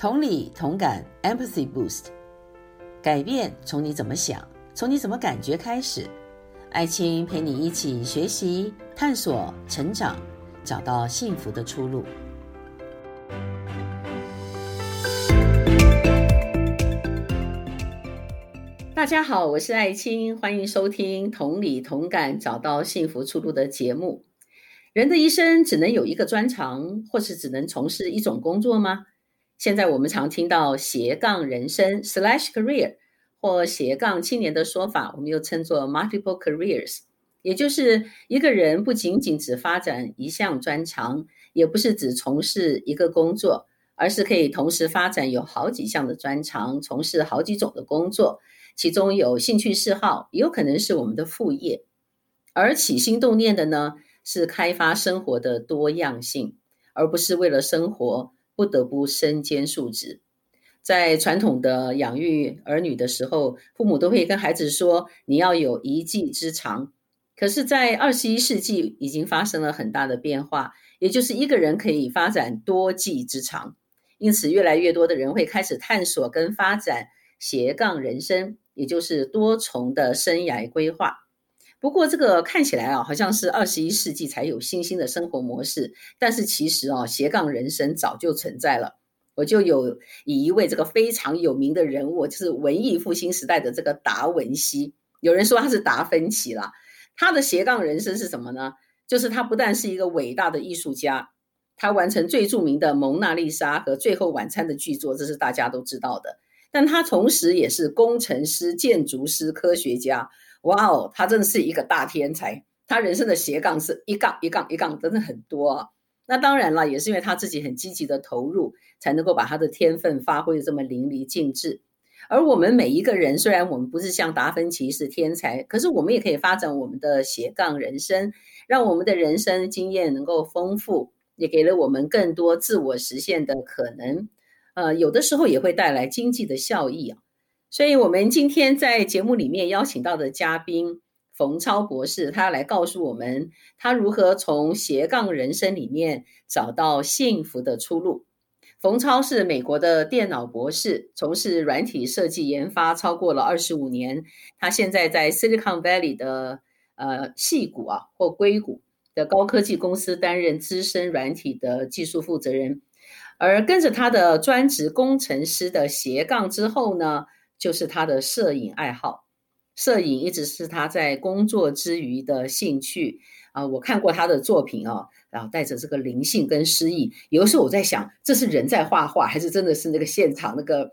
同理同感，Empathy Boost，改变从你怎么想，从你怎么感觉开始。爱青陪你一起学习、探索、成长，找到幸福的出路。大家好，我是爱青，欢迎收听《同理同感，找到幸福出路》的节目。人的一生只能有一个专长，或是只能从事一种工作吗？现在我们常听到斜杠人生 slash career 或斜杠青年的说法，我们又称作 multiple careers，也就是一个人不仅仅只发展一项专长，也不是只从事一个工作，而是可以同时发展有好几项的专长，从事好几种的工作。其中有兴趣嗜好，也有可能是我们的副业。而起心动念的呢，是开发生活的多样性，而不是为了生活不得不身兼数职。在传统的养育儿女的时候，父母都会跟孩子说：“你要有一技之长。”可是，在二十一世纪已经发生了很大的变化，也就是一个人可以发展多技之长。因此，越来越多的人会开始探索跟发展斜杠人生。也就是多重的生涯规划。不过，这个看起来啊，好像是二十一世纪才有新兴的生活模式。但是，其实啊，斜杠人生早就存在了。我就有以一位这个非常有名的人物，就是文艺复兴时代的这个达文西。有人说他是达芬奇啦。他的斜杠人生是什么呢？就是他不但是一个伟大的艺术家，他完成最著名的《蒙娜丽莎》和《最后晚餐》的巨作，这是大家都知道的。但他同时也是工程师、建筑师、科学家。哇哦，他真的是一个大天才。他人生的斜杠是一杠一杠一杠，真的很多啊。那当然了，也是因为他自己很积极的投入，才能够把他的天分发挥的这么淋漓尽致。而我们每一个人，虽然我们不是像达芬奇是天才，可是我们也可以发展我们的斜杠人生，让我们的人生经验能够丰富，也给了我们更多自我实现的可能。呃，有的时候也会带来经济的效益啊，所以我们今天在节目里面邀请到的嘉宾冯超博士，他来告诉我们他如何从斜杠人生里面找到幸福的出路。冯超是美国的电脑博士，从事软体设计研发超过了二十五年。他现在在 Silicon Valley 的呃细谷啊或硅谷的高科技公司担任资深软体的技术负责人。而跟着他的专职工程师的斜杠之后呢，就是他的摄影爱好。摄影一直是他在工作之余的兴趣啊。我看过他的作品啊，然后带着这个灵性跟诗意。有的时候我在想，这是人在画画，还是真的是那个现场那个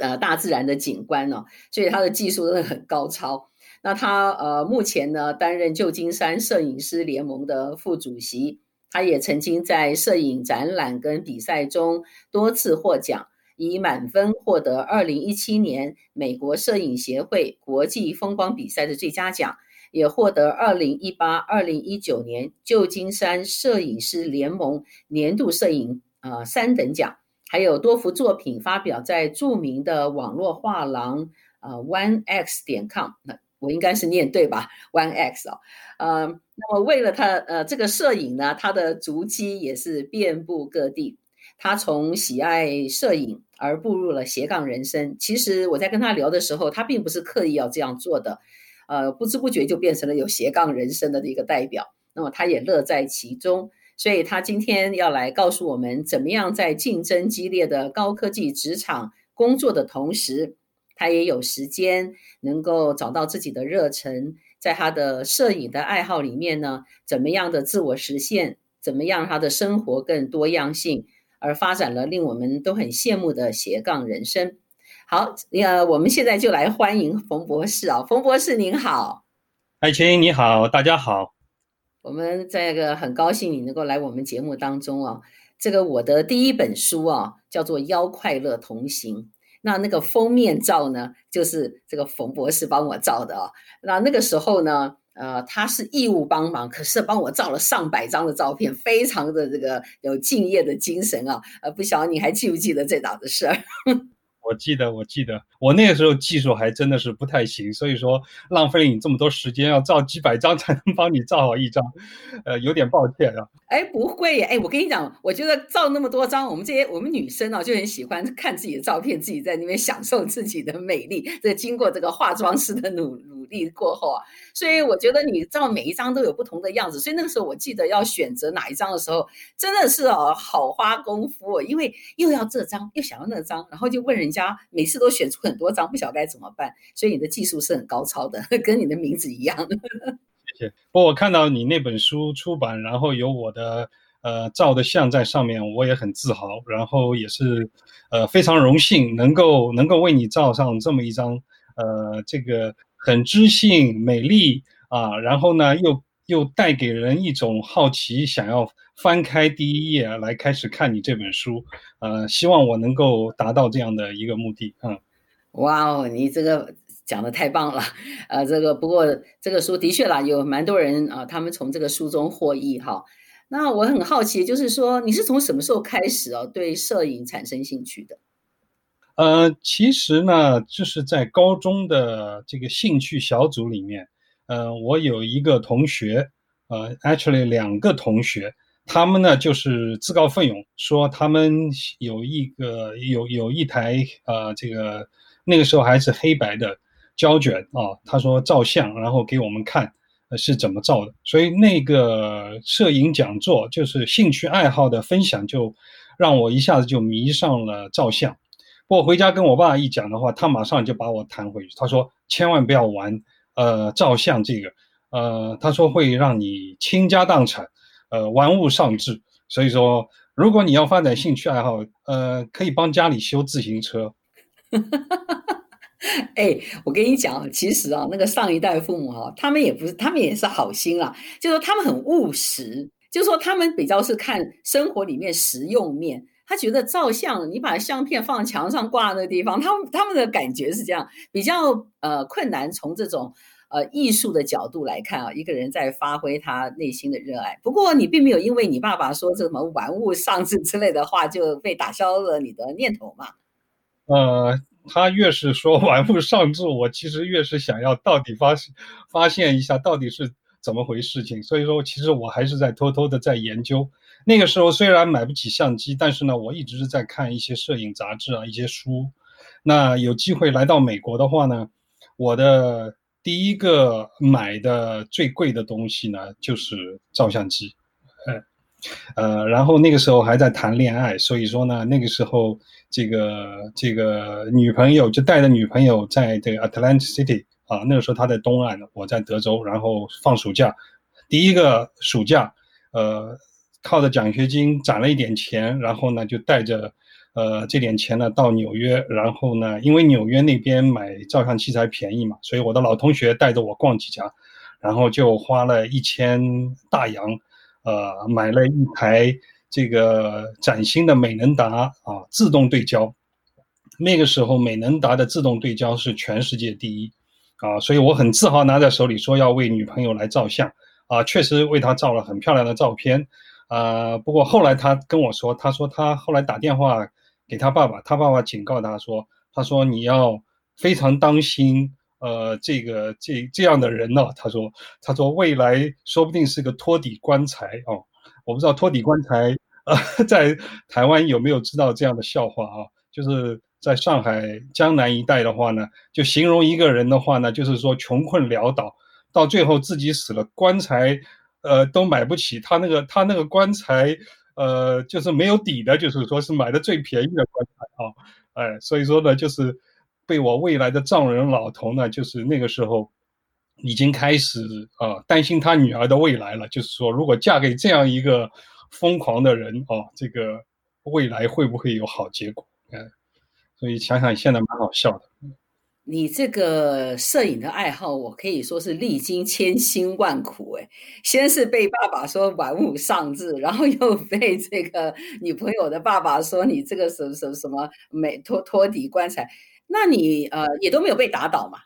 呃大自然的景观呢？所以他的技术真的很高超。那他呃目前呢担任旧金山摄影师联盟的副主席。他也曾经在摄影展览跟比赛中多次获奖，以满分获得二零一七年美国摄影协会国际风光比赛的最佳奖，也获得二零一八、二零一九年旧金山摄影师联盟年度摄影呃三等奖，还有多幅作品发表在著名的网络画廊呃 One X 点 com，那我应该是念对吧？One X 啊、哦，呃。那么，为了他，呃，这个摄影呢，他的足迹也是遍布各地。他从喜爱摄影而步入了斜杠人生。其实我在跟他聊的时候，他并不是刻意要这样做的，呃，不知不觉就变成了有斜杠人生的一个代表。那么他也乐在其中，所以他今天要来告诉我们，怎么样在竞争激烈的高科技职场工作的同时，他也有时间能够找到自己的热忱。在他的摄影的爱好里面呢，怎么样的自我实现？怎么样他的生活更多样性，而发展了令我们都很羡慕的斜杠人生。好，呃，我们现在就来欢迎冯博士啊，冯博士您好，艾青你好，大家好。我们这个很高兴你能够来我们节目当中啊。这个我的第一本书啊，叫做《邀快乐同行》。那那个封面照呢，就是这个冯博士帮我照的啊。那那个时候呢，呃，他是义务帮忙，可是帮我照了上百张的照片，非常的这个有敬业的精神啊。呃，不晓得你还记不记得这档子事儿？我记得，我记得，我那个时候技术还真的是不太行，所以说浪费了你这么多时间，要照几百张才能帮你照好一张，呃，有点抱歉啊。哎，不会，哎，我跟你讲，我觉得照那么多张，我们这些我们女生啊，就很喜欢看自己的照片，自己在那边享受自己的美丽。这经过这个化妆师的努努力过后啊，所以我觉得你照每一张都有不同的样子。所以那个时候我记得要选择哪一张的时候，真的是哦，好花功夫哦，因为又要这张，又想要那张，然后就问人家，每次都选出很多张，不晓该怎么办。所以你的技术是很高超的，跟你的名字一样。谢谢。不过我看到你那本书出版，然后有我的呃照的相在上面，我也很自豪，然后也是呃非常荣幸能够能够为你照上这么一张呃这个很知性美丽啊，然后呢又又带给人一种好奇，想要翻开第一页来开始看你这本书，呃，希望我能够达到这样的一个目的，嗯。哇哦，你这个讲的太棒了，呃，这个不过这个书的确啦，有蛮多人啊，他们从这个书中获益哈。那我很好奇，就是说你是从什么时候开始哦，对摄影产生兴趣的？呃，其实呢，就是在高中的这个兴趣小组里面，呃，我有一个同学，呃，actually 两个同学，他们呢就是自告奋勇说他们有一个有有一台呃这个。那个时候还是黑白的胶卷啊，他说照相，然后给我们看，是怎么照的。所以那个摄影讲座就是兴趣爱好的分享，就让我一下子就迷上了照相。不过回家跟我爸一讲的话，他马上就把我弹回去，他说千万不要玩呃照相这个，呃他说会让你倾家荡产，呃玩物丧志。所以说如果你要发展兴趣爱好，呃可以帮家里修自行车。哈哈哈！哎，我跟你讲，其实啊，那个上一代父母哈、啊，他们也不是，他们也是好心啦，就是说他们很务实，就是说他们比较是看生活里面实用面。他觉得照相，你把相片放墙上挂那个地方，他们他们的感觉是这样，比较呃困难。从这种呃艺术的角度来看啊，一个人在发挥他内心的热爱。不过你并没有因为你爸爸说这什么玩物丧志之类的话，就被打消了你的念头嘛。呃，他越是说玩物丧志，我其实越是想要到底发发现一下到底是怎么回事情。所以说，其实我还是在偷偷的在研究。那个时候虽然买不起相机，但是呢，我一直是在看一些摄影杂志啊，一些书。那有机会来到美国的话呢，我的第一个买的最贵的东西呢，就是照相机。呃，然后那个时候还在谈恋爱，所以说呢，那个时候这个这个女朋友就带着女朋友在这个 Atlantic City 啊，那个时候她在东岸，我在德州，然后放暑假，第一个暑假，呃，靠着奖学金攒了一点钱，然后呢就带着呃这点钱呢到纽约，然后呢因为纽约那边买照相器材便宜嘛，所以我的老同学带着我逛几家，然后就花了一千大洋。呃，买了一台这个崭新的美能达啊，自动对焦。那个时候，美能达的自动对焦是全世界第一啊，所以我很自豪拿在手里说要为女朋友来照相啊，确实为她照了很漂亮的照片呃。不过后来他跟我说，他说他后来打电话给他爸爸，他爸爸警告他说，他说你要非常当心。呃，这个这这样的人呢，他说，他说未来说不定是个托底棺材哦。我不知道托底棺材呃，在台湾有没有知道这样的笑话啊？就是在上海江南一带的话呢，就形容一个人的话呢，就是说穷困潦倒，到最后自己死了，棺材呃都买不起，他那个他那个棺材呃就是没有底的，就是说是买的最便宜的棺材啊，哎，所以说呢，就是。被我未来的丈人老头呢，就是那个时候已经开始啊、担心他女儿的未来了。就是说，如果嫁给这样一个疯狂的人哦，这个未来会不会有好结果？嗯，所以想想现在蛮好笑的。你这个摄影的爱好，我可以说是历经千辛万苦诶。先是被爸爸说玩物丧志，然后又被这个女朋友的爸爸说你这个什么什么什么美托托底棺材。那你呃也都没有被打倒嘛？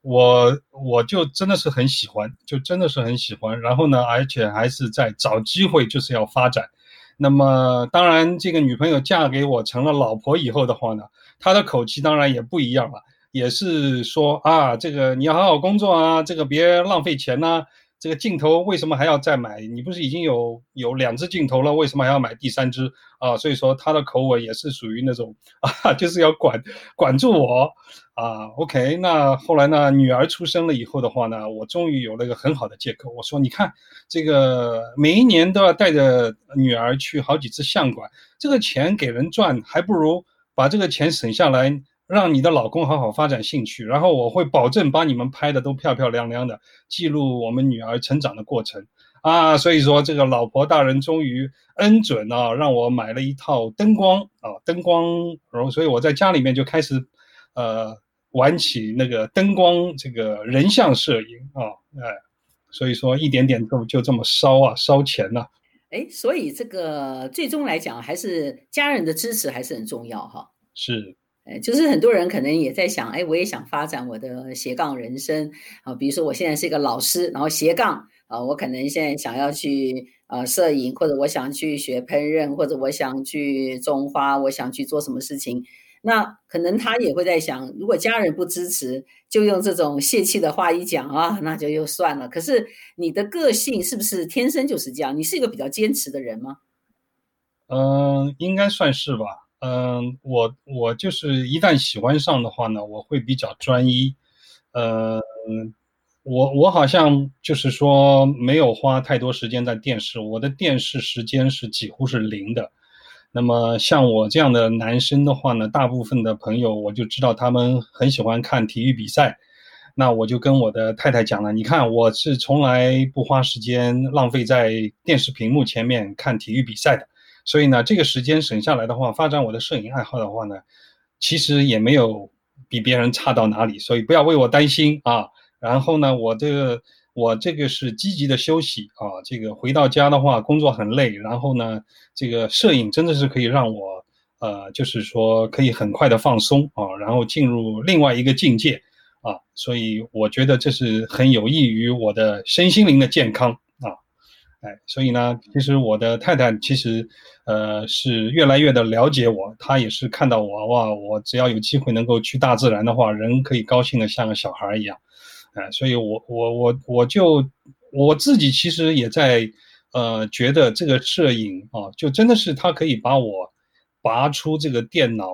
我我就真的是很喜欢，就真的是很喜欢。然后呢，而且还是在找机会，就是要发展。那么当然，这个女朋友嫁给我成了老婆以后的话呢，她的口气当然也不一样了，也是说啊，这个你要好好工作啊，这个别浪费钱呐、这个镜头为什么还要再买？你不是已经有有两只镜头了，为什么还要买第三只啊？所以说他的口吻也是属于那种 啊，就是要管管住我啊。OK，那后来呢，女儿出生了以后的话呢，我终于有了一个很好的借口。我说，你看这个每一年都要带着女儿去好几次相馆，这个钱给人赚，还不如把这个钱省下来。让你的老公好好发展兴趣，然后我会保证把你们拍的都漂漂亮亮的，记录我们女儿成长的过程啊。所以说，这个老婆大人终于恩准啊，让我买了一套灯光啊，灯光，然后所以我在家里面就开始呃玩起那个灯光这个人像摄影啊，哎，所以说一点点就就这么烧啊，烧钱呐、啊。哎，所以这个最终来讲，还是家人的支持还是很重要哈。是。就是很多人可能也在想，哎，我也想发展我的斜杠人生啊，比如说我现在是一个老师，然后斜杠啊，我可能现在想要去呃摄影，或者我想去学烹饪，或者我想去种花，我想去做什么事情，那可能他也会在想，如果家人不支持，就用这种泄气的话一讲啊，那就又算了。可是你的个性是不是天生就是这样？你是一个比较坚持的人吗？嗯，应该算是吧。嗯，我我就是一旦喜欢上的话呢，我会比较专一。呃，我我好像就是说没有花太多时间在电视，我的电视时间是几乎是零的。那么像我这样的男生的话呢，大部分的朋友我就知道他们很喜欢看体育比赛，那我就跟我的太太讲了，你看我是从来不花时间浪费在电视屏幕前面看体育比赛的。所以呢，这个时间省下来的话，发展我的摄影爱好的话呢，其实也没有比别人差到哪里，所以不要为我担心啊。然后呢，我这个我这个是积极的休息啊，这个回到家的话，工作很累，然后呢，这个摄影真的是可以让我呃，就是说可以很快的放松啊，然后进入另外一个境界啊，所以我觉得这是很有益于我的身心灵的健康。哎，所以呢，其实我的太太其实，呃，是越来越的了解我。她也是看到我哇，我只要有机会能够去大自然的话，人可以高兴的像个小孩一样，哎、所以我我我我就我自己其实也在，呃，觉得这个摄影啊，就真的是它可以把我拔出这个电脑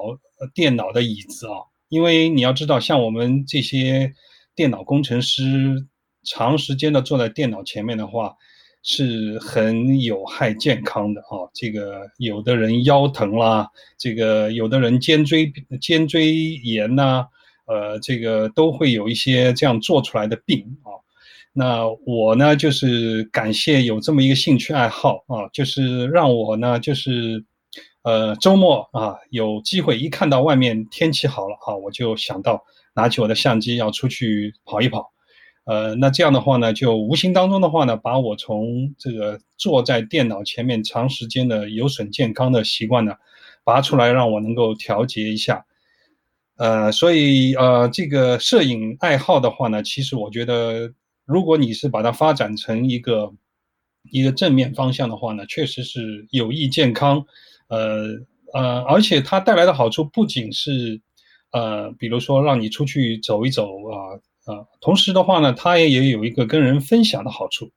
电脑的椅子啊，因为你要知道，像我们这些电脑工程师，长时间的坐在电脑前面的话。是很有害健康的啊！这个有的人腰疼啦，这个有的人肩椎肩椎炎呐，呃，这个都会有一些这样做出来的病啊。那我呢，就是感谢有这么一个兴趣爱好啊，就是让我呢，就是呃周末啊有机会一看到外面天气好了啊，我就想到拿起我的相机要出去跑一跑。呃，那这样的话呢，就无形当中的话呢，把我从这个坐在电脑前面长时间的有损健康的习惯呢，拔出来，让我能够调节一下。呃，所以呃，这个摄影爱好的话呢，其实我觉得，如果你是把它发展成一个一个正面方向的话呢，确实是有益健康。呃呃，而且它带来的好处不仅是呃，比如说让你出去走一走啊。啊，同时的话呢，它也也有一个跟人分享的好处。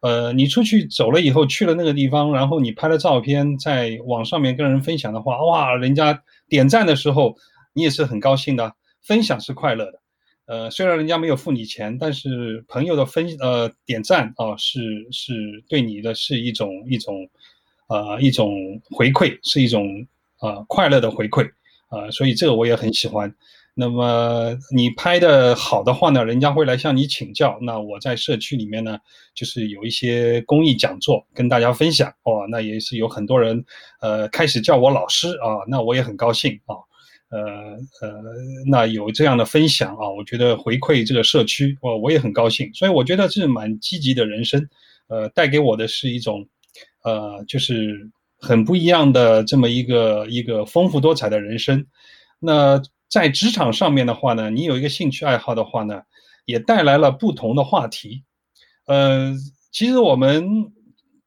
呃，你出去走了以后，去了那个地方，然后你拍了照片，在网上面跟人分享的话，哇，人家点赞的时候，你也是很高兴的。分享是快乐的。呃，虽然人家没有付你钱，但是朋友的分呃点赞啊，是是对你的是一种一种呃一种回馈，是一种呃快乐的回馈啊，呃，所以这个我也很喜欢。那么你拍的好的话呢，人家会来向你请教。那我在社区里面呢，就是有一些公益讲座跟大家分享哦。那也是有很多人，呃，开始叫我老师啊。那我也很高兴啊。呃呃，那有这样的分享啊，我觉得回馈这个社区，我我也很高兴。所以我觉得这是蛮积极的人生，呃，带给我的是一种，呃，就是很不一样的这么一个一个丰富多彩的人生。那。在职场上面的话呢，你有一个兴趣爱好的话呢，也带来了不同的话题。呃，其实我们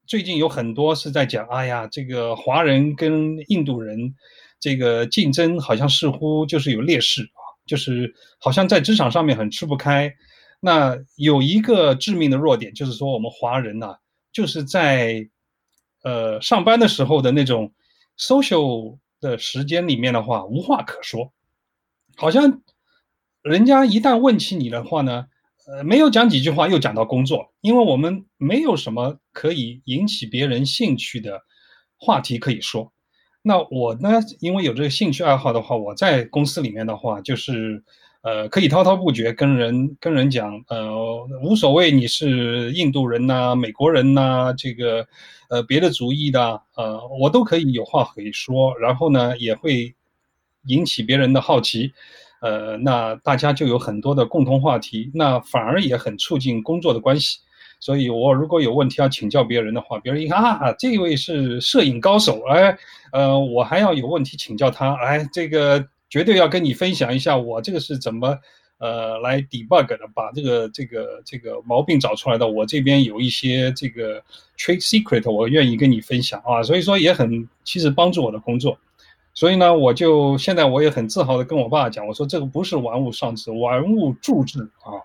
最近有很多是在讲，哎呀，这个华人跟印度人这个竞争好像似乎就是有劣势啊，就是好像在职场上面很吃不开。那有一个致命的弱点，就是说我们华人呐，就是在呃上班的时候的那种 social 的时间里面的话，无话可说，好像人家一旦问起你的话呢。呃，没有讲几句话，又讲到工作，因为我们没有什么可以引起别人兴趣的话题可以说。那我呢，因为有这个兴趣爱好的话，我在公司里面的话，就是呃，可以滔滔不绝跟人跟人讲，呃，无所谓你是印度人呐、美国人呐，这个呃别的族裔的，呃，我都可以有话可以说，然后呢，也会引起别人的好奇。呃，那大家就有很多的共同话题，那反而也很促进工作的关系。所以我如果有问题要请教别人的话，别人一看啊，这位是摄影高手，哎，呃，我还要有问题请教他，哎，这个绝对要跟你分享一下，我这个是怎么呃来 debug 的，把这个这个这个毛病找出来的。我这边有一些这个 trade secret，我愿意跟你分享啊。所以说也很其实帮助我的工作。所以呢，我就现在我也很自豪的跟我爸讲，我说这个不是玩物丧志，玩物助志啊！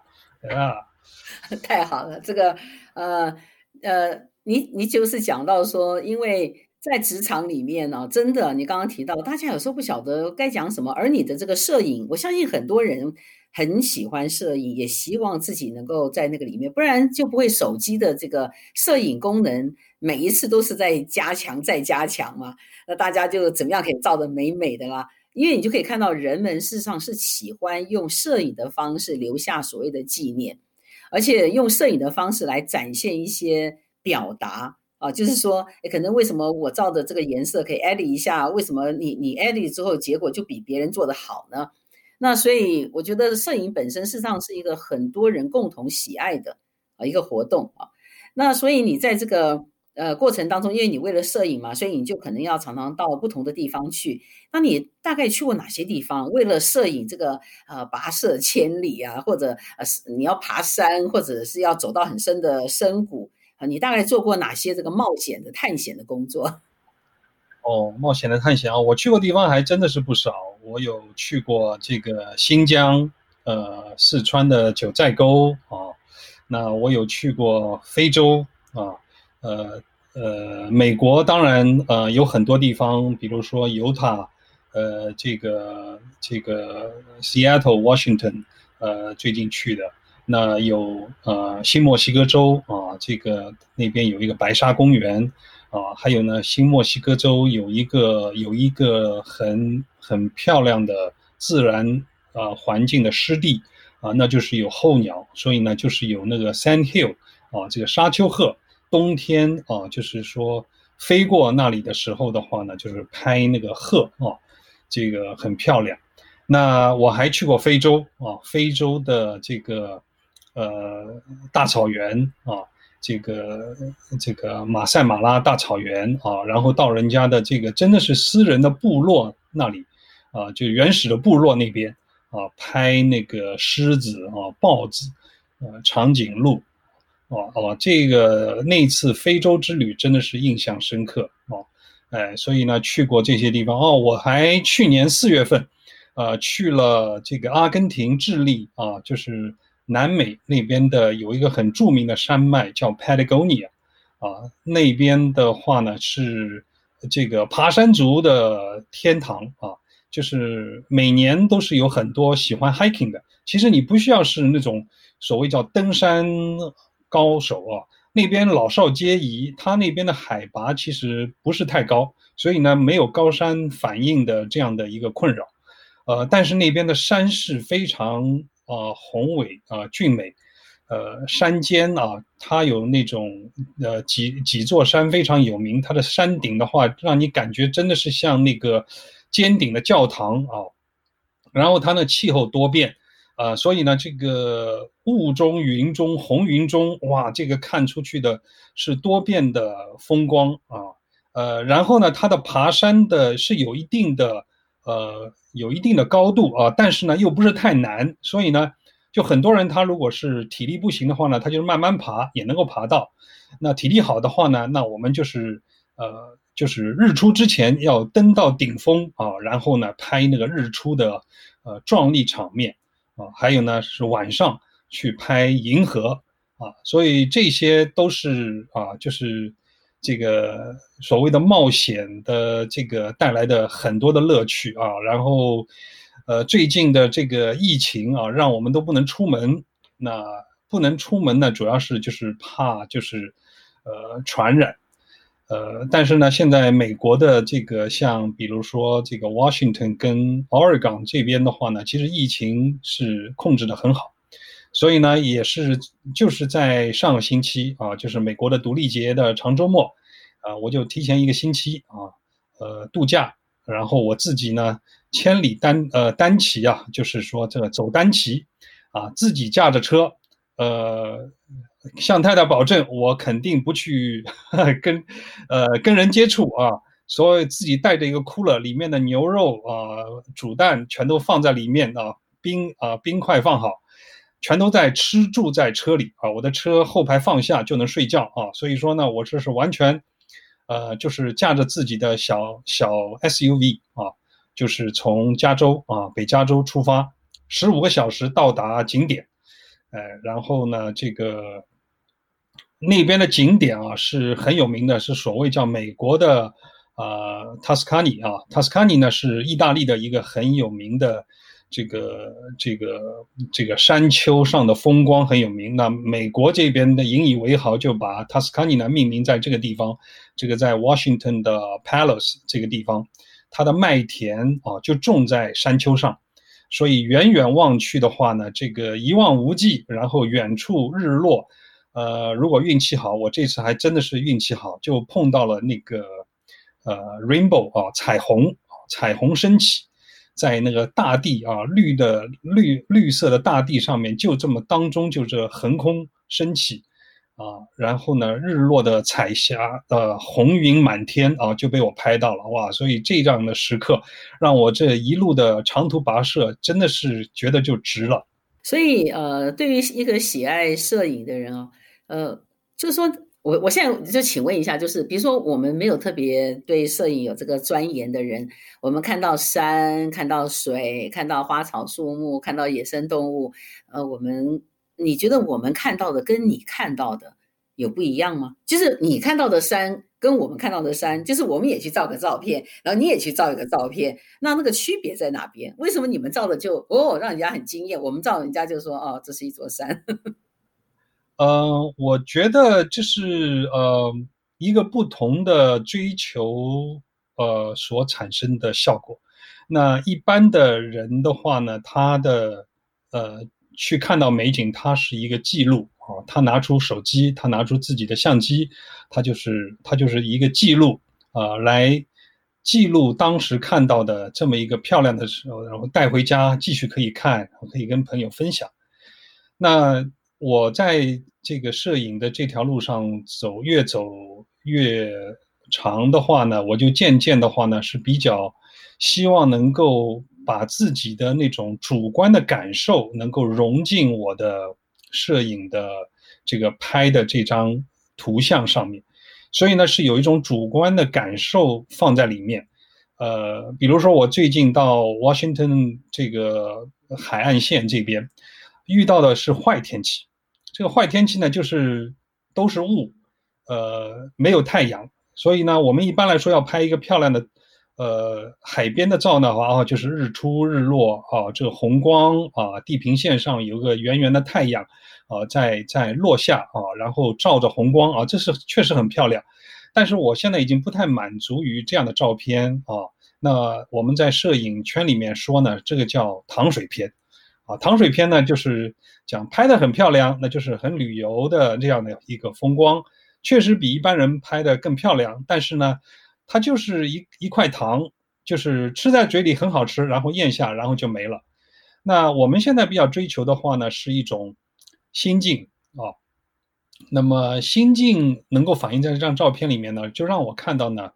啊，太好了，这个呃呃，你你就是讲到说，因为在职场里面呢，真的，你刚刚提到，大家有时候不晓得该讲什么，而你的这个摄影，我相信很多人很喜欢摄影，也希望自己能够在那个里面，不然就不会手机的这个摄影功能每一次都是在加强再加强嘛。那大家就怎么样可以照得美美的啦？因为你就可以看到人们事实上是喜欢用摄影的方式留下所谓的纪念，而且用摄影的方式来展现一些表达啊，就是说，可能为什么我照的这个颜色可以 edit 一下？为什么你你 edit 之后结果就比别人做得好呢？那所以我觉得摄影本身事实上是一个很多人共同喜爱的啊一个活动啊。那所以你在这个。呃，过程当中，因为你为了摄影嘛，所以你就可能要常常到不同的地方去。那你大概去过哪些地方？为了摄影这个呃跋涉千里啊，或者呃你要爬山，或者是要走到很深的深谷啊，你大概做过哪些这个冒险的探险的工作？哦，冒险的探险啊，我去过地方还真的是不少。我有去过这个新疆，呃，四川的九寨沟啊，那我有去过非洲啊。呃呃，美国当然呃有很多地方，比如说犹他，呃这个这个 Seattle Washington，呃最近去的，那有呃新墨西哥州啊，这个那边有一个白沙公园啊，还有呢新墨西哥州有一个有一个很很漂亮的自然啊环境的湿地啊，那就是有候鸟，所以呢就是有那个 Sand Hill 啊这个沙丘鹤。冬天啊，就是说飞过那里的时候的话呢，就是拍那个鹤啊，这个很漂亮。那我还去过非洲啊，非洲的这个呃大草原啊，这个这个马赛马拉大草原啊，然后到人家的这个真的是私人的部落那里啊，就原始的部落那边啊，拍那个狮子啊、豹子、呃长颈鹿。哦哦，这个那次非洲之旅真的是印象深刻哦，哎，所以呢去过这些地方哦，我还去年四月份，呃，去了这个阿根廷、智利啊，就是南美那边的有一个很著名的山脉叫 Patagonia，啊，那边的话呢是这个爬山族的天堂啊，就是每年都是有很多喜欢 hiking 的，其实你不需要是那种所谓叫登山。高手啊，那边老少皆宜，他那边的海拔其实不是太高，所以呢，没有高山反应的这样的一个困扰，呃，但是那边的山势非常、呃、宏伟啊、俊美，呃，山间啊，它有那种呃几几座山非常有名，它的山顶的话，让你感觉真的是像那个尖顶的教堂啊，然后它的气候多变。啊、所以呢，这个雾中云中红云中，哇，这个看出去的是多变的风光啊，呃，然后呢，它的爬山的是有一定的，呃，有一定的高度啊，但是呢，又不是太难，所以呢，就很多人他如果是体力不行的话呢，他就是慢慢爬也能够爬到。那体力好的话呢，那我们就是呃，就是日出之前要登到顶峰啊，然后呢拍那个日出的呃壮丽场面啊，还有呢是晚上去拍银河啊，所以这些都是啊，就是这个所谓的冒险的这个带来的很多的乐趣啊，然后。呃，最近的这个疫情啊，让我们都不能出门。那不能出门呢，主要是就是怕就是，呃，传染。呃，但是呢，现在美国的这个像比如说这个 Washington 跟 Oregon 这边的话呢，其实疫情是控制的很好。所以呢，也是就是在上个星期啊，就是美国的独立节的长周末啊，我就提前一个星期啊，呃，度假。然后我自己呢，千里单呃单骑啊，就是说这个走单骑，啊，自己驾着车，呃，向太太保证，我肯定不去呵 呵跟，呃，跟人接触啊。所以自己带着一个窟了里面的牛肉啊、煮蛋全都放在里面啊，冰啊冰块放好，全都在吃住在车里啊。我的车后排放下就能睡觉啊。所以说呢，我这是完全。呃，就是驾着自己的小小 SUV 啊，就是从加州啊，北加州出发，十五个小时到达景点，呃，然后呢，这个那边的景点啊是很有名的，是所谓叫美国的啊 Tuscany 啊，Tuscany 呢是意大利的一个很有名的。这个这个这个山丘上的风光很有名。那美国这边的引以为豪，就把 Tuscany 呢命名在这个地方。这个在 Washington 的 Palace 这个地方，它的麦田啊就种在山丘上，所以远远望去的话呢，这个一望无际。然后远处日落，呃，如果运气好，我这次还真的是运气好，就碰到了那个呃 Rainbow 啊彩虹，彩虹升起。在那个大地啊，绿的绿绿色的大地上面，就这么当中就这横空升起，啊，然后呢，日落的彩霞，呃，红云满天啊，就被我拍到了，哇！所以这样的时刻，让我这一路的长途跋涉，真的是觉得就值了。所以，呃，对于一个喜爱摄影的人啊，呃，就说。我我现在就请问一下，就是比如说我们没有特别对摄影有这个钻研的人，我们看到山、看到水、看到花草树木、看到野生动物，呃，我们你觉得我们看到的跟你看到的有不一样吗？就是你看到的山跟我们看到的山，就是我们也去照个照片，然后你也去照一个照片，那那个区别在哪边？为什么你们照的就哦让人家很惊艳，我们照人家就说哦这是一座山？呃，我觉得这是呃一个不同的追求，呃所产生的效果。那一般的人的话呢，他的呃去看到美景，他是一个记录啊，他拿出手机，他拿出自己的相机，他就是他就是一个记录啊，来记录当时看到的这么一个漂亮的时候，然后带回家继续可以看，可以跟朋友分享。那我在。这个摄影的这条路上走，越走越长的话呢，我就渐渐的话呢是比较希望能够把自己的那种主观的感受能够融进我的摄影的这个拍的这张图像上面，所以呢是有一种主观的感受放在里面。呃，比如说我最近到 Washington 这个海岸线这边，遇到的是坏天气。这个坏天气呢，就是都是雾，呃，没有太阳，所以呢，我们一般来说要拍一个漂亮的，呃，海边的照的话啊，就是日出日落啊，这个红光啊，地平线上有个圆圆的太阳啊，在在落下啊，然后照着红光啊，这是确实很漂亮。但是我现在已经不太满足于这样的照片啊，那我们在摄影圈里面说呢，这个叫糖水片。啊，糖水片呢，就是讲拍得很漂亮，那就是很旅游的这样的一个风光，确实比一般人拍的更漂亮。但是呢，它就是一一块糖，就是吃在嘴里很好吃，然后咽下，然后就没了。那我们现在比较追求的话呢，是一种心境啊。那么心境能够反映在这张照片里面呢，就让我看到呢，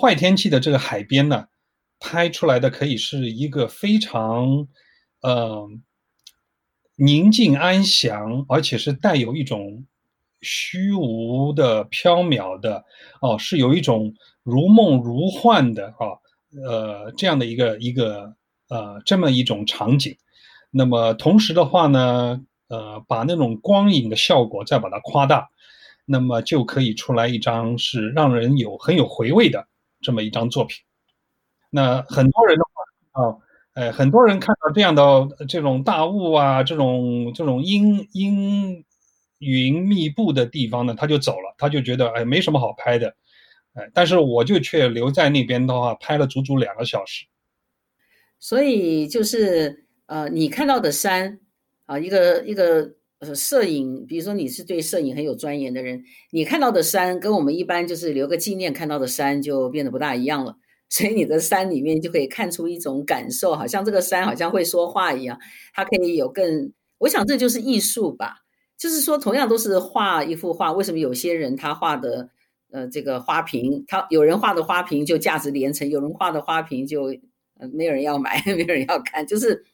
坏天气的这个海边呢，拍出来的可以是一个非常。嗯，宁静安详，而且是带有一种虚无的、缥缈的，哦，是有一种如梦如幻的啊，呃，这样的一个一个呃这么一种场景。那么同时的话呢，呃，把那种光影的效果再把它夸大，那么就可以出来一张是让人有很有回味的这么一张作品。那很多人的话啊。哎，很多人看到这样的这种大雾啊，这种这种阴阴云密布的地方呢，他就走了，他就觉得哎，没什么好拍的，哎，但是我就却留在那边的话，拍了足足两个小时。所以就是呃，你看到的山啊，一个一个摄影，比如说你是对摄影很有钻研的人，你看到的山跟我们一般就是留个纪念看到的山就变得不大一样了。所以你的山里面就可以看出一种感受，好像这个山好像会说话一样，它可以有更，我想这就是艺术吧。就是说，同样都是画一幅画，为什么有些人他画的呃这个花瓶，他有人画的花瓶就价值连城，有人画的花瓶就呃没有人要买，没有人要看，就是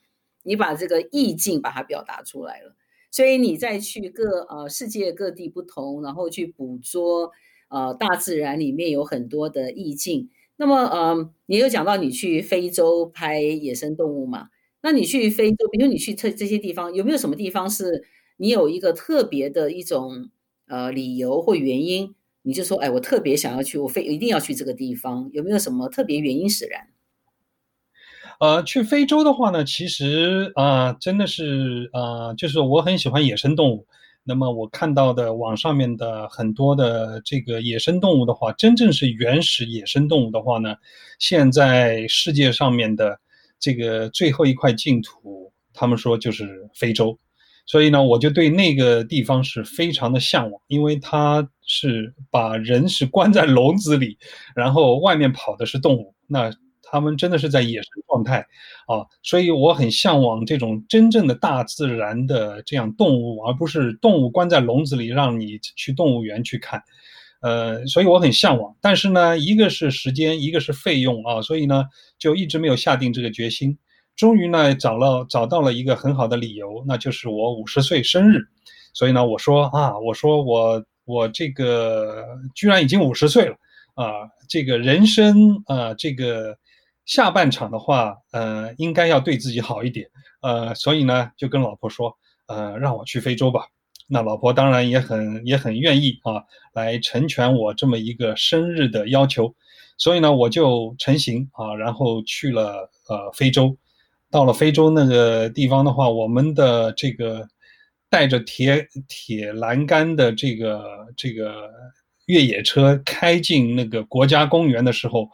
你把这个意境把它表达出来了。所以你再去各呃世界各地不同，然后去捕捉呃大自然里面有很多的意境。那么，呃，你有讲到你去非洲拍野生动物嘛？那你去非洲，比如你去这这些地方，有没有什么地方是你有一个特别的一种呃理由或原因？你就说，哎，我特别想要去，我非一定要去这个地方，有没有什么特别原因使然？呃，去非洲的话呢，其实啊、呃，真的是啊、呃，就是我很喜欢野生动物。那么我看到的网上面的很多的这个野生动物的话，真正是原始野生动物的话呢，现在世界上面的这个最后一块净土，他们说就是非洲，所以呢，我就对那个地方是非常的向往，因为它是把人是关在笼子里，然后外面跑的是动物，那。他们真的是在野生状态啊，所以我很向往这种真正的大自然的这样动物，而不是动物关在笼子里让你去动物园去看，呃，所以我很向往。但是呢，一个是时间，一个是费用啊，所以呢，就一直没有下定这个决心。终于呢，找了找到了一个很好的理由，那就是我五十岁生日。所以呢，我说啊，我说我我这个居然已经五十岁了啊，这个人生啊，这个。下半场的话，呃，应该要对自己好一点，呃，所以呢，就跟老婆说，呃，让我去非洲吧。那老婆当然也很也很愿意啊，来成全我这么一个生日的要求。所以呢，我就成行啊，然后去了呃非洲。到了非洲那个地方的话，我们的这个带着铁铁栏杆的这个这个越野车开进那个国家公园的时候。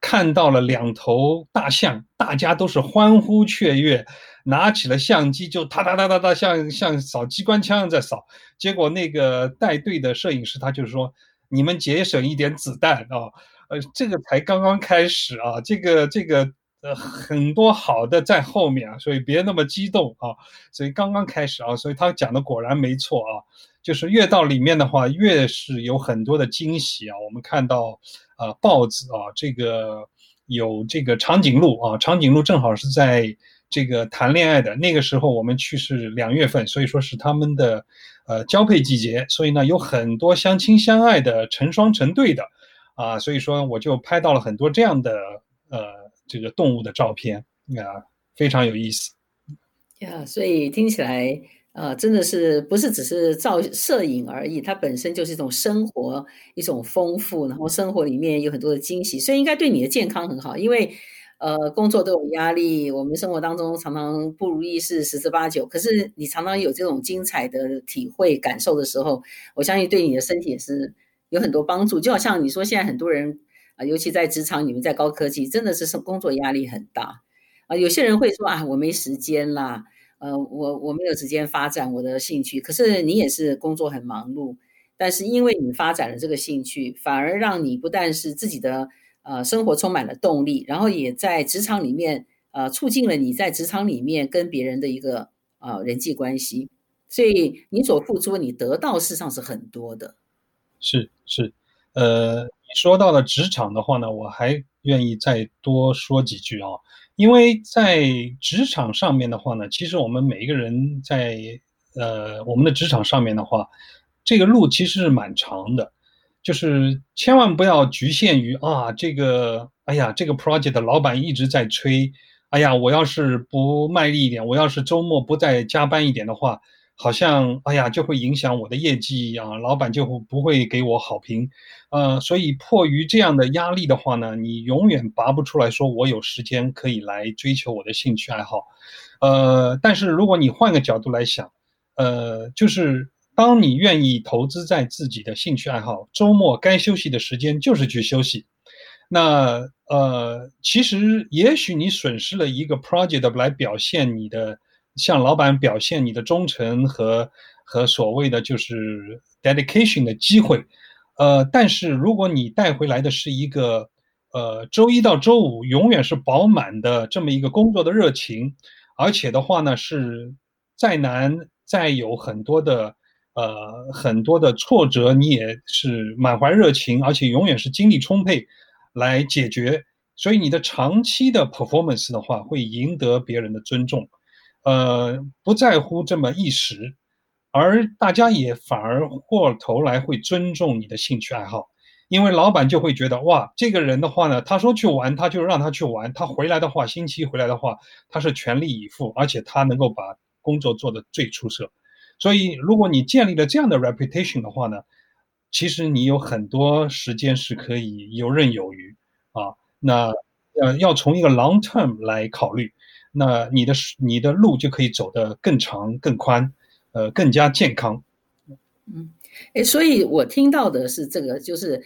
看到了两头大象，大家都是欢呼雀跃，拿起了相机就哒哒哒哒哒，像像扫机关枪在扫。结果那个带队的摄影师他就是说：“你们节省一点子弹啊，呃，这个才刚刚开始啊，这个这个呃很多好的在后面啊，所以别那么激动啊，所以刚刚开始啊，所以他讲的果然没错啊，就是越到里面的话，越是有很多的惊喜啊，我们看到。”啊，豹子啊，这个有这个长颈鹿啊，长颈鹿正好是在这个谈恋爱的那个时候，我们去是两月份，所以说是他们的呃交配季节，所以呢有很多相亲相爱的成双成对的啊，所以说我就拍到了很多这样的呃这个动物的照片啊，非常有意思。呀，所以听起来。呃，真的是不是只是照摄影而已，它本身就是一种生活，一种丰富，然后生活里面有很多的惊喜，所以应该对你的健康很好。因为呃，工作都有压力，我们生活当中常常不如意事十之八九。可是你常常有这种精彩的体会感受的时候，我相信对你的身体也是有很多帮助。就好像你说，现在很多人啊，尤其在职场，你们在高科技，真的是工作压力很大啊，有些人会说啊，我没时间啦。呃，我我没有时间发展我的兴趣，可是你也是工作很忙碌，但是因为你发展了这个兴趣，反而让你不但是自己的呃生活充满了动力，然后也在职场里面呃促进了你在职场里面跟别人的一个呃人际关系，所以你所付出，你得到事实上是很多的。是是，呃，说到了职场的话呢，我还愿意再多说几句啊，因为在职场上面的话呢，其实我们每一个人在呃我们的职场上面的话，这个路其实是蛮长的，就是千万不要局限于啊这个，哎呀这个 project 老板一直在催，哎呀我要是不卖力一点，我要是周末不再加班一点的话。好像哎呀，就会影响我的业绩啊，老板就会不会给我好评，呃，所以迫于这样的压力的话呢，你永远拔不出来说我有时间可以来追求我的兴趣爱好，呃，但是如果你换个角度来想，呃，就是当你愿意投资在自己的兴趣爱好，周末该休息的时间就是去休息，那呃，其实也许你损失了一个 project 来表现你的。向老板表现你的忠诚和和所谓的就是 dedication 的机会，呃，但是如果你带回来的是一个呃周一到周五永远是饱满的这么一个工作的热情，而且的话呢是再难再有很多的呃很多的挫折，你也是满怀热情，而且永远是精力充沛来解决，所以你的长期的 performance 的话会赢得别人的尊重。呃，不在乎这么一时，而大家也反而过头来会尊重你的兴趣爱好，因为老板就会觉得哇，这个人的话呢，他说去玩，他就让他去玩，他回来的话，星期一回来的话，他是全力以赴，而且他能够把工作做得最出色。所以，如果你建立了这样的 reputation 的话呢，其实你有很多时间是可以游刃有余啊。那呃，要从一个 long term 来考虑。那你的你的路就可以走得更长、更宽，呃，更加健康。嗯，诶，所以我听到的是这个，就是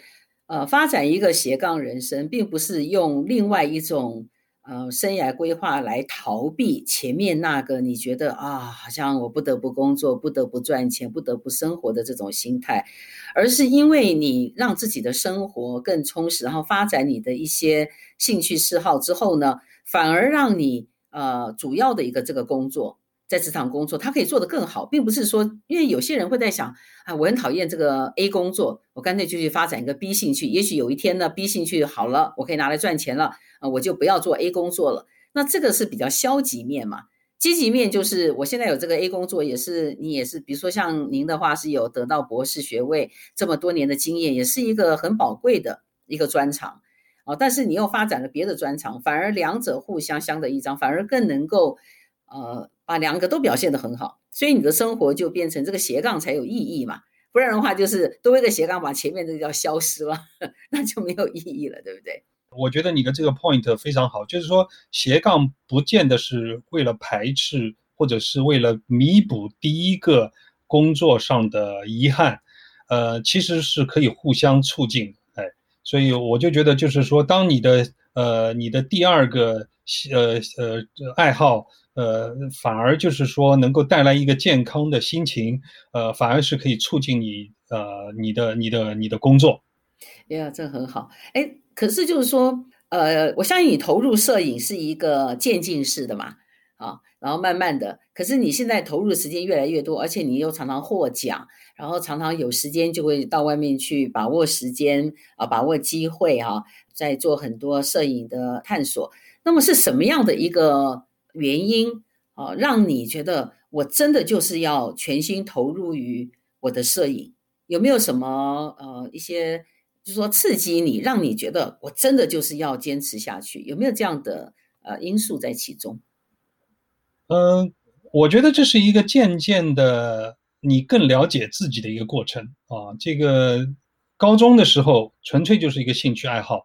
呃，发展一个斜杠人生，并不是用另外一种呃生涯规划来逃避前面那个你觉得啊，好像我不得不工作、不得不赚钱、不得不生活的这种心态，而是因为你让自己的生活更充实，然后发展你的一些兴趣嗜好之后呢，反而让你。呃，主要的一个这个工作，在职场工作，他可以做得更好，并不是说，因为有些人会在想，啊，我很讨厌这个 A 工作，我干脆就去发展一个 B 兴趣，也许有一天呢，B 兴趣好了，我可以拿来赚钱了，啊，我就不要做 A 工作了。那这个是比较消极面嘛，积极面就是我现在有这个 A 工作，也是你也是，比如说像您的话是有得到博士学位，这么多年的经验，也是一个很宝贵的一个专长。啊，但是你又发展了别的专长，反而两者互相相得益彰，反而更能够，呃，把两个都表现得很好，所以你的生活就变成这个斜杠才有意义嘛，不然的话就是多一个斜杠，把前面这个叫消失了，那就没有意义了，对不对？我觉得你的这个 point 非常好，就是说斜杠不见得是为了排斥，或者是为了弥补第一个工作上的遗憾，呃，其实是可以互相促进。所以我就觉得，就是说，当你的呃，你的第二个呃呃爱好呃，反而就是说能够带来一个健康的心情，呃，反而是可以促进你呃你的你的你的工作。呀，这很好。哎，可是就是说，呃，我相信你投入摄影是一个渐进式的嘛，啊，然后慢慢的，可是你现在投入的时间越来越多，而且你又常常获奖。然后常常有时间就会到外面去把握时间啊，把握机会哈，在做很多摄影的探索。那么是什么样的一个原因啊，让你觉得我真的就是要全心投入于我的摄影？有没有什么呃一些，就是说刺激你，让你觉得我真的就是要坚持下去？有没有这样的呃因素在其中？嗯，我觉得这是一个渐渐的。你更了解自己的一个过程。啊，这个高中的时候纯粹就是一个兴趣爱好，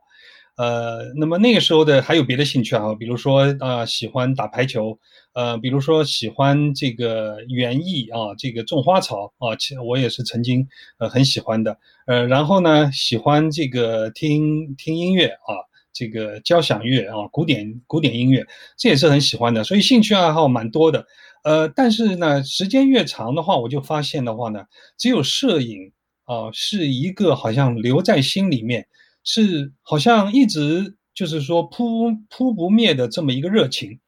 呃，那么那个时候的还有别的兴趣爱好，比如说啊、喜欢打排球，呃，比如说喜欢这个园艺啊，这个种花草。啊，其实我也是曾经呃很喜欢的，呃，然后呢喜欢这个听听音乐啊，这个交响乐啊，古典古典音乐，这也是很喜欢的，所以兴趣爱好蛮多的。呃，但是呢，时间越长的话，我就发现的话呢，只有摄影啊，是一个好像留在心里面，是好像一直就是说扑扑不灭的这么一个热情。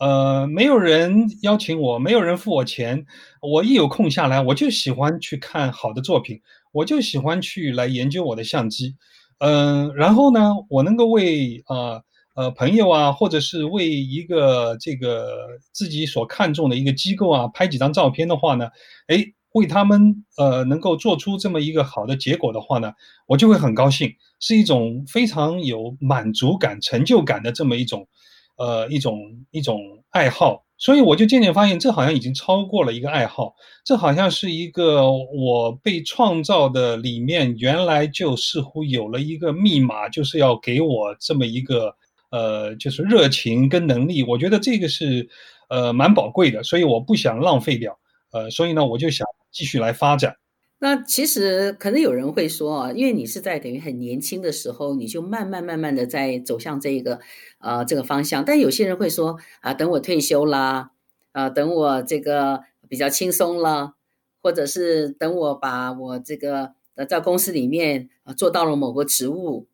呃，没有人邀请我，没有人付我钱，我一有空下来，我就喜欢去看好的作品，我就喜欢去来研究我的相机。嗯、然后呢，我能够为啊呃，呃朋友啊，或者是为一个这个自己所看重的一个机构啊，拍几张照片的话呢，哎，为他们呃能够做出这么一个好的结果的话呢，我就会很高兴，是一种非常有满足感、成就感的这么一种呃一种一种爱好。所以我就渐渐发现，这好像已经超过了一个爱好，这好像是一个我被创造的里面原来就似乎有了一个密码，就是要给我这么一个呃，就是热情跟能力。我觉得这个是呃蛮宝贵的，所以我不想浪费掉，呃，所以呢，我就想继续来发展。那其实可能有人会说啊，因为你是在等于很年轻的时候，你就慢慢慢慢的在走向这个，呃，这个方向。但有些人会说啊，等我退休啦，啊，等我这个比较轻松了，或者是等我把我这个呃在公司里面啊做到了某个职务，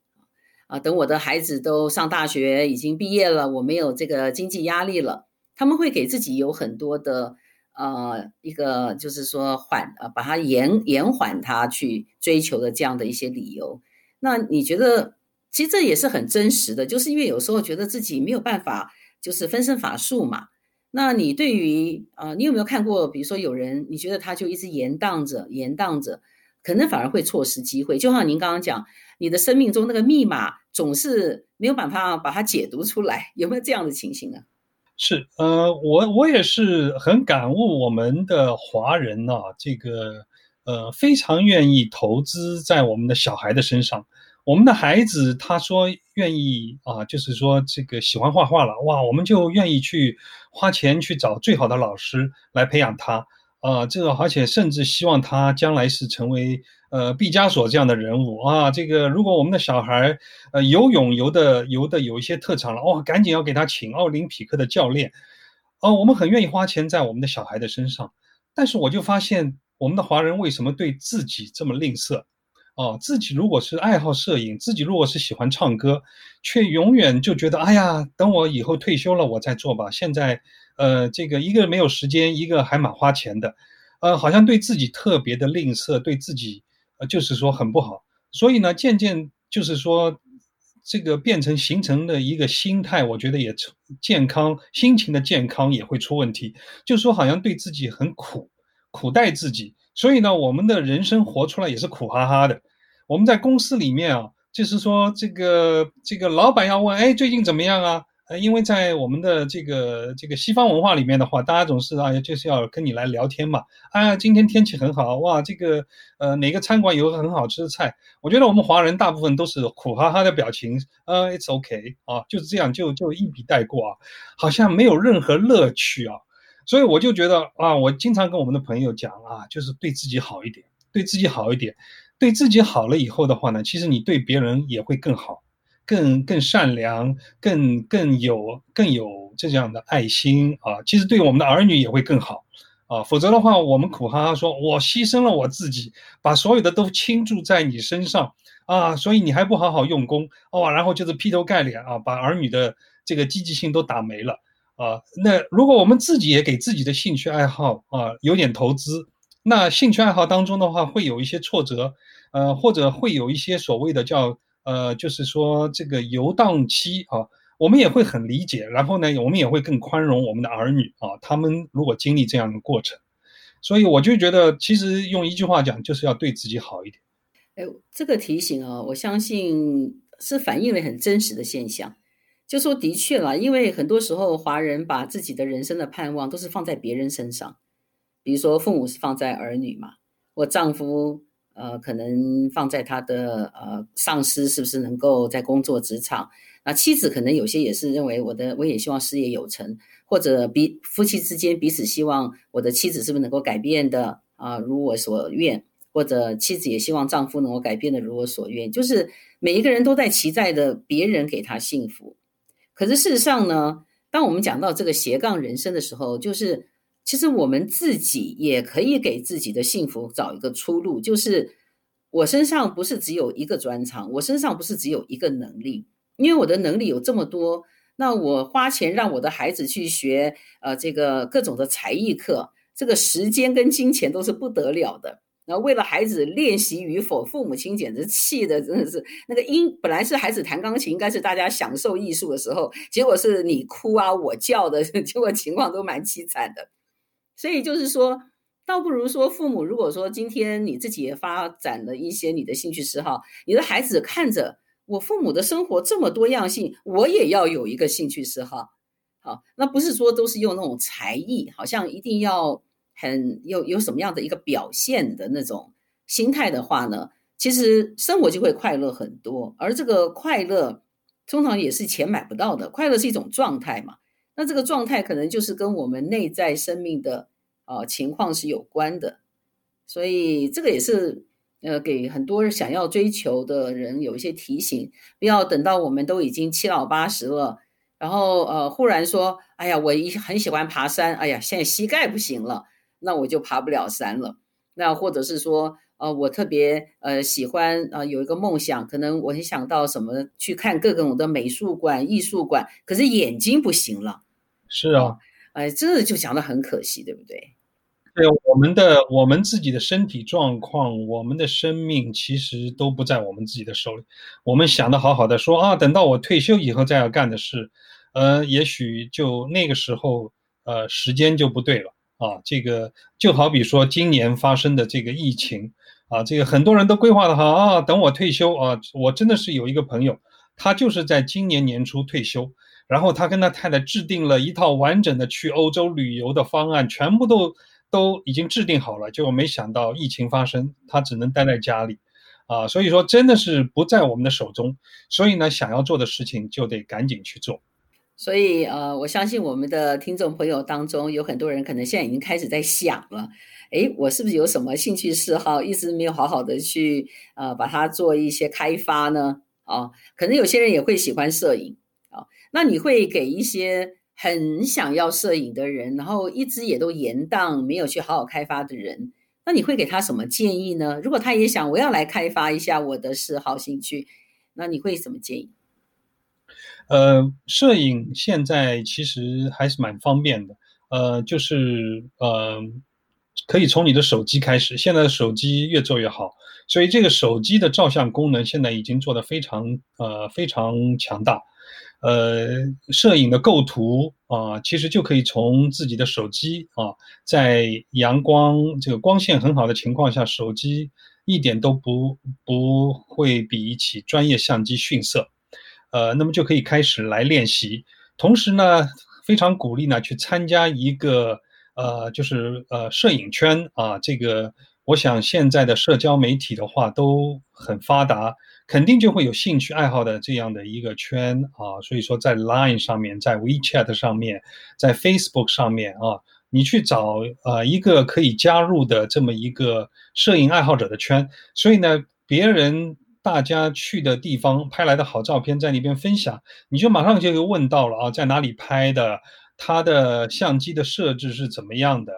啊，等我的孩子都上大学已经毕业了，我没有这个经济压力了，他们会给自己有很多的。呃，一个就是说缓呃，把它延延缓它去追求的这样的一些理由。那你觉得，其实这也是很真实的，就是因为有时候觉得自己没有办法，就是分身乏术嘛。那你对于呃，你有没有看过，比如说有人，你觉得他就一直延宕着，延宕着，可能反而会错失机会。就像您刚刚讲，你的生命中那个密码总是没有办法把它解读出来，有没有这样的情形呢？是，呃，我我也是很感悟我们的华人呐、这个呃非常愿意投资在我们的小孩的身上。我们的孩子他说愿意啊，就是说这个喜欢画画了，哇，我们就愿意去花钱去找最好的老师来培养他。啊，这个而且甚至希望他将来是成为呃毕加索这样的人物啊。这个如果我们的小孩呃游泳游的游的有一些特长了，哇，赶紧要给他请奥林匹克的教练。哦，我们很愿意花钱在我们的小孩的身上，但是我就发现我们的华人为什么对自己这么吝啬？哦，自己如果是爱好摄影，自己如果是喜欢唱歌，却永远就觉得哎呀，等我以后退休了我再做吧。现在。呃，这个一个没有时间，一个还蛮花钱的，呃，好像对自己特别的吝啬，对自己，呃，就是说很不好。所以呢，渐渐就是说，这个变成形成的一个心态，我觉得也健康，心情的健康也会出问题。就说，好像对自己很苦，苦待自己。所以呢，我们的人生活出来也是苦哈哈的。我们在公司里面啊，就是说，这个这个老板要问，哎，最近怎么样啊？因为在我们的这个这个西方文化里面的话，大家总是啊，就是要跟你来聊天嘛。啊，今天天气很好，哇，这个呃哪个餐馆有很好吃的菜？我觉得我们华人大部分都是苦哈哈的表情，呃，it's OK 啊，就是这样就就一笔带过啊，好像没有任何乐趣啊。所以我就觉得啊，我经常跟我们的朋友讲啊，就是对自己好一点，对自己好一点，对自己好了以后的话呢，其实你对别人也会更好。更更善良，更更有更有这样的爱心啊！其实对我们的儿女也会更好啊！否则的话，我们苦哈哈说，我牺牲了我自己，把所有的都倾注在你身上啊！所以你还不好好用功哦，然后就是劈头盖脸啊，把儿女的这个积极性都打没了啊！那如果我们自己也给自己的兴趣爱好啊有点投资，那兴趣爱好当中的话会有一些挫折，呃，或者会有一些所谓的叫。呃，就是说这个游荡期啊，我们也会很理解，然后呢，我们也会更宽容我们的儿女啊，他们如果经历这样的过程，所以我就觉得，其实用一句话讲，就是要对自己好一点。哎，这个提醒啊，我相信是反映了很真实的现象。就说的确啦，因为很多时候华人把自己的人生的盼望都是放在别人身上，比如说父母是放在儿女嘛，我丈夫。呃，可能放在他的呃上司是不是能够在工作职场？那妻子可能有些也是认为我的，我也希望事业有成，或者彼夫妻之间彼此希望我的妻子是不是能够改变的啊，如我所愿，或者妻子也希望丈夫能够改变的如我所愿，就是每一个人都在期待着别人给他幸福。可是事实上呢，当我们讲到这个斜杠人生的时候，就是。其实我们自己也可以给自己的幸福找一个出路，就是我身上不是只有一个专长，我身上不是只有一个能力，因为我的能力有这么多，那我花钱让我的孩子去学，呃，这个各种的才艺课，这个时间跟金钱都是不得了的。然后为了孩子练习与否，父母亲简直气的真的是那个音，本来是孩子弹钢琴，应该是大家享受艺术的时候，结果是你哭啊我叫的，结果情况都蛮凄惨的。所以就是说，倒不如说父母如果说今天你自己也发展了一些你的兴趣嗜好，你的孩子看着我父母的生活这么多样性，我也要有一个兴趣嗜好。好，那不是说都是用那种才艺，好像一定要。很有有什么样的一个表现的那种心态的话呢，其实生活就会快乐很多。而这个快乐通常也是钱买不到的，快乐是一种状态嘛。那这个状态可能就是跟我们内在生命的、呃、情况是有关的。所以这个也是呃给很多想要追求的人有一些提醒，不要等到我们都已经七老八十了，然后呃忽然说，哎呀，我一很喜欢爬山，哎呀，现在膝盖不行了。那我就爬不了山了。那或者是说，呃，我特别呃喜欢啊、呃，有一个梦想，可能我很想到什么去看各种的美术馆、艺术馆，可是眼睛不行了。是啊，哎、呃，这就讲的很可惜，对不对？对，我们的我们自己的身体状况，我们的生命其实都不在我们自己的手里。我们想的好好的说啊，等到我退休以后再要干的事，呃，也许就那个时候，呃，时间就不对了。啊，这个就好比说今年发生的这个疫情，啊，这个很多人都规划的好啊，等我退休啊，我真的是有一个朋友，他就是在今年年初退休，然后他跟他太太制定了一套完整的去欧洲旅游的方案，全部都都已经制定好了，结果没想到疫情发生，他只能待在家里，啊，所以说真的是不在我们的手中，所以呢，想要做的事情就得赶紧去做。所以，呃，我相信我们的听众朋友当中有很多人可能现在已经开始在想了，诶，我是不是有什么兴趣嗜好一直没有好好的去呃把它做一些开发呢？啊，可能有些人也会喜欢摄影，那你会给一些很想要摄影的人，然后一直也都延宕没有去好好开发的人，那你会给他什么建议呢？如果他也想我要来开发一下我的嗜好兴趣，那你会怎么建议？呃，摄影现在其实还是蛮方便的，呃，就是呃，可以从你的手机开始。现在的手机越做越好，所以这个手机的照相功能现在已经做得非常呃非常强大。呃，摄影的构图啊，其实就可以从自己的手机啊，在阳光这个光线很好的情况下，手机一点都不不会比起专业相机逊色。呃，那么就可以开始来练习。同时呢，非常鼓励呢去参加一个呃，就是呃摄影圈啊。这个我想现在的社交媒体的话都很发达，肯定就会有兴趣爱好的这样的一个圈啊。所以说，在 Line 上面，在 WeChat 上面，在 Facebook 上面啊，你去找呃一个可以加入的这么一个摄影爱好者的圈。所以呢，别人。大家去的地方拍来的好照片，在那边分享，你就马上就会问到了啊，在哪里拍的？他的相机的设置是怎么样的？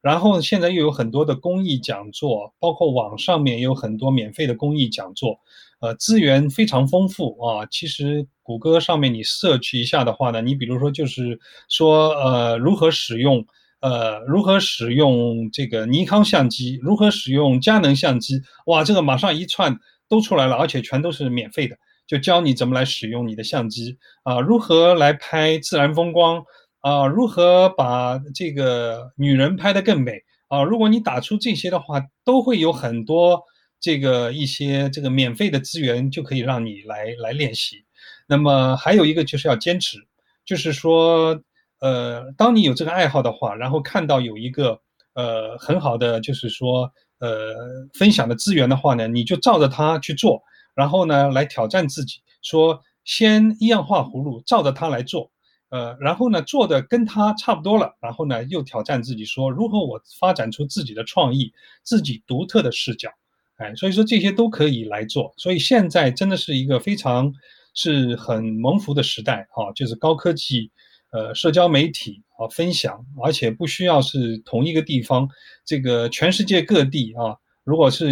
然后现在又有很多的公益讲座，包括网上面也有很多免费的公益讲座，呃，资源非常丰富啊。其实谷歌上面你 search 一下的话呢，你比如说就是说呃如何使用呃如何使用这个尼康相机，如何使用佳能相机，哇，这个马上一串。都出来了，而且全都是免费的，就教你怎么来使用你的相机啊，如何来拍自然风光啊，如何把这个女人拍得更美啊。如果你打出这些的话，都会有很多这个一些这个免费的资源，就可以让你来来练习。那么还有一个就是要坚持，就是说，呃，当你有这个爱好的话，然后看到有一个呃很好的，就是说。呃，分享的资源的话呢，你就照着它去做，然后呢，来挑战自己，说先一样画葫芦，照着它来做，呃，然后呢，做的跟它差不多了，然后呢，又挑战自己，说如何我发展出自己的创意，自己独特的视角，哎，所以说这些都可以来做，所以现在真的是一个非常是很蒙福的时代啊，就是高科技。呃，社交媒体啊，分享，而且不需要是同一个地方，这个全世界各地啊，如果是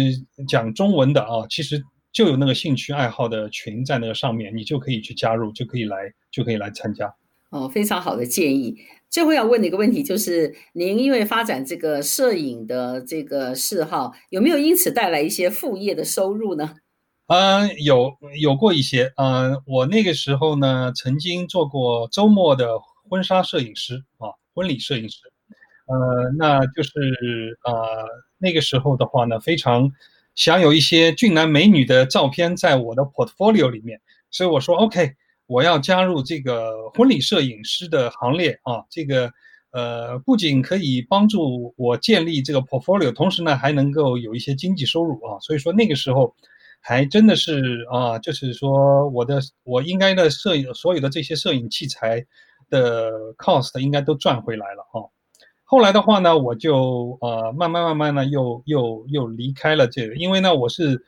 讲中文的啊，其实就有那个兴趣爱好的群在那个上面，你就可以去加入，就可以来，就可以来参加。哦，非常好的建议。最后要问的一个问题就是，您因为发展这个摄影的这个嗜好，有没有因此带来一些副业的收入呢？嗯，有有过一些。嗯，我那个时候呢，曾经做过周末的婚纱摄影师啊，婚礼摄影师。呃，那就是呃，那个时候的话呢，非常想有一些俊男美女的照片在我的 portfolio 里面，所以我说 OK。我要加入这个婚礼摄影师的行列啊！这个呃，不仅可以帮助我建立这个 portfolio，同时呢，还能够有一些经济收入啊！所以说那个时候，还真的是啊，就是说我的我应该的摄影所有的这些摄影器材的 cost 应该都赚回来了啊！后来的话呢，我就呃慢慢慢慢呢又又又离开了这个，因为呢我是。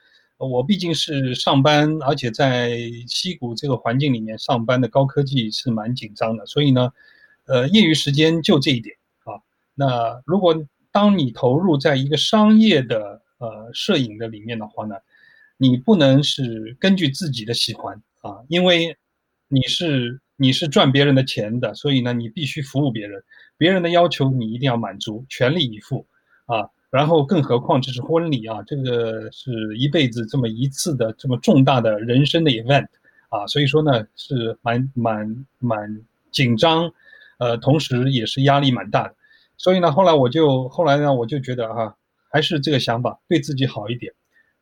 我毕竟是上班，而且在西谷这个环境里面上班的高科技是蛮紧张的，所以呢，呃，业余时间就这一点啊。那如果当你投入在一个商业的呃摄影的里面的话呢，你不能是根据自己的喜欢啊，因为你是你是赚别人的钱的，所以呢，你必须服务别人，别人的要求你一定要满足，全力以赴啊。然后，更何况这是婚礼啊，这个是一辈子这么一次的这么重大的人生的 event 啊，所以说呢是蛮蛮蛮紧张，呃，同时也是压力蛮大的。所以呢，后来我就后来呢，我就觉得哈、还是这个想法对自己好一点，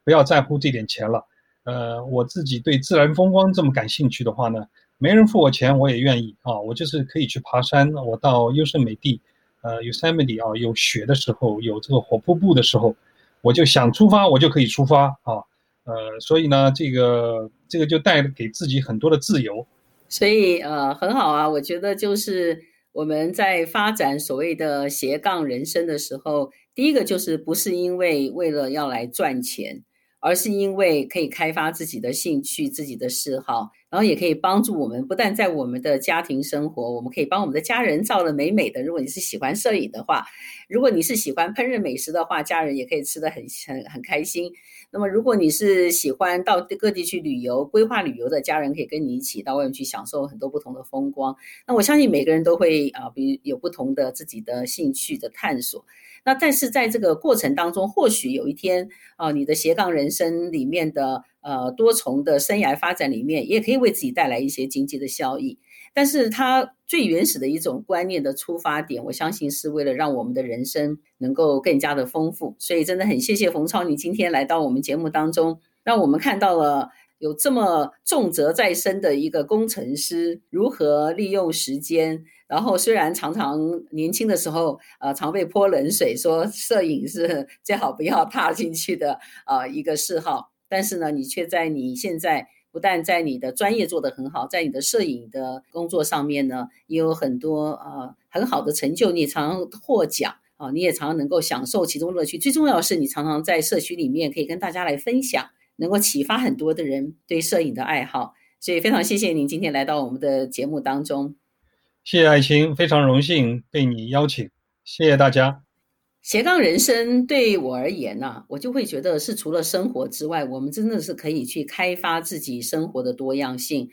不要在乎这点钱了。呃，我自己对自然风光这么感兴趣的话呢，没人付我钱我也愿意啊，我就是可以去爬山，我到优胜美地。呃，Yosemite 啊，有雪的时候，有这个火瀑布的时候，我就想出发，我就可以出发啊。呃，所以呢，这个这个就带给自己很多的自由。所以呃，很好啊，我觉得就是我们在发展所谓的斜杠人生的时候，第一个就是不是因为为了要来赚钱，而是因为可以开发自己的兴趣、自己的嗜好。然后也可以帮助我们，不但在我们的家庭生活，我们可以帮我们的家人照的美美的。如果你是喜欢摄影的话，如果你是喜欢烹饪美食的话，家人也可以吃得很很很开心。那么，如果你是喜欢到各地去旅游、规划旅游的家人，可以跟你一起到外面去享受很多不同的风光。那我相信每个人都会啊，比如有不同的自己的兴趣的探索。那但是在这个过程当中，或许有一天啊，你的斜杠人生里面的呃多重的生涯发展里面，也可以为自己带来一些经济的效益。但是它最原始的一种观念的出发点，我相信是为了让我们的人生能够更加的丰富。所以真的很谢谢冯超，你今天来到我们节目当中，让我们看到了。有这么重责在身的一个工程师，如何利用时间？然后虽然常常年轻的时候，呃，常被泼冷水，说摄影是最好不要踏进去的，呃，一个嗜好。但是呢，你却在你现在不但在你的专业做得很好，在你的摄影的工作上面呢，也有很多呃很好的成就，你也常获奖啊，你也常常能够享受其中乐趣。最重要的是，你常常在社区里面可以跟大家来分享。能够启发很多的人对摄影的爱好，所以非常谢谢您今天来到我们的节目当中。谢谢爱青，非常荣幸被你邀请，谢谢大家。斜杠人生对我而言呢、我就会觉得是除了生活之外，我们真的是可以去开发自己生活的多样性。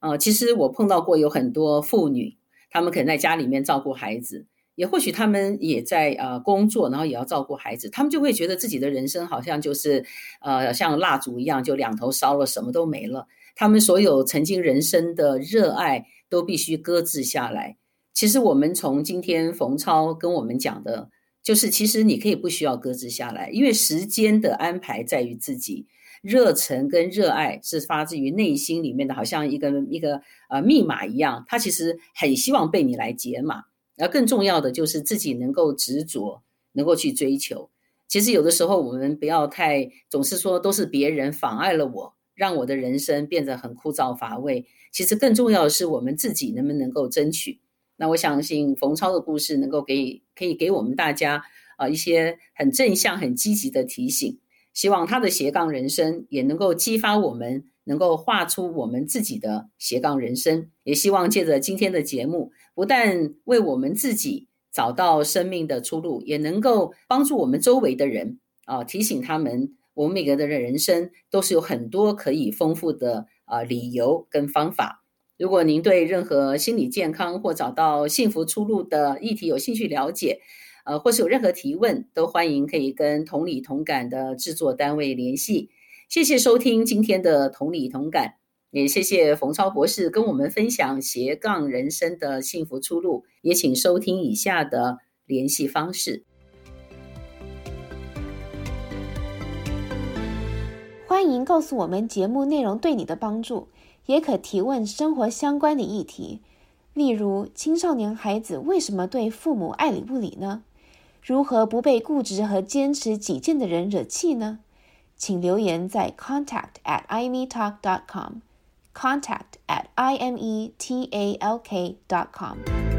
呃，其实我碰到过有很多妇女，她们可能在家里面照顾孩子。也或许她们也在呃工作，然后也要照顾孩子，她们就会觉得自己的人生好像就是呃像蜡烛一样，就两头烧了，什么都没了。他们所有曾经人生的热爱都必须搁置下来。其实我们从今天冯超跟我们讲的，就是其实你可以不需要搁置下来，因为时间的安排在于自己，热忱跟热爱是发自于内心里面的，好像一个一个呃密码一样，他其实很希望被你来解码。而更重要的就是自己能够执着，能够去追求。其实有的时候我们不要太总是说都是别人妨碍了我，让我的人生变得很枯燥乏味。其实更重要的是我们自己能不能够争取。那我相信冯超的故事能够给可以给我们大家啊一些很正向、很积极的提醒。希望他的斜杠人生也能够激发我们。能够画出我们自己的斜杠人生，也希望借着今天的节目，不但为我们自己找到生命的出路，也能够帮助我们周围的人啊，提醒他们，我们每个人的人生都是有很多可以丰富的啊理由跟方法。如果您对任何心理健康或找到幸福出路的议题有兴趣了解，呃，或是有任何提问，都欢迎可以跟同理同感的制作单位联系。谢谢收听今天的同理同感，也谢谢冯超博士跟我们分享斜杠人生的幸福出路。也请收听以下的联系方式。欢迎告诉我们节目内容对你的帮助，也可提问生活相关的议题，例如青少年孩子为什么对父母爱理不理呢？如何不被固执和坚持己见的人惹气呢？请留言在 contact at imetalk dot com，contact at i m e t a l k dot com。